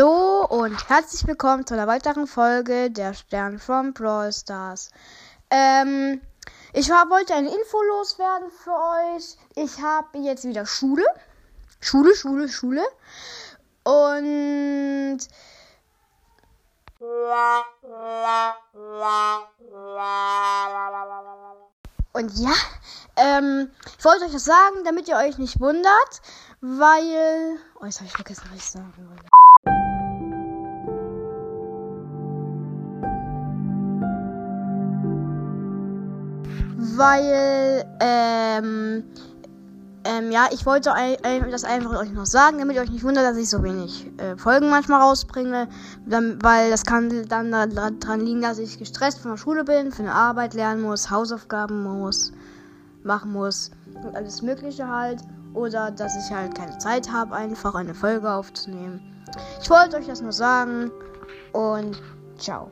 Hallo und herzlich willkommen zu einer weiteren Folge der Stern from Brawl Stars. Ähm, ich war, wollte eine Info loswerden für euch. Ich habe jetzt wieder Schule. Schule, Schule, Schule. Und und ja, ähm, ich wollte euch das sagen, damit ihr euch nicht wundert, weil. Oh, jetzt habe ich vergessen, was ich sagen wollte. Weil, ähm, ähm, ja, ich wollte das einfach euch noch sagen, damit ihr euch nicht wundert, dass ich so wenig äh, Folgen manchmal rausbringe. Dann, weil das kann dann daran liegen, dass ich gestresst von der Schule bin, für eine Arbeit lernen muss, Hausaufgaben muss, machen muss und alles Mögliche halt. Oder dass ich halt keine Zeit habe, einfach eine Folge aufzunehmen. Ich wollte euch das nur sagen und ciao.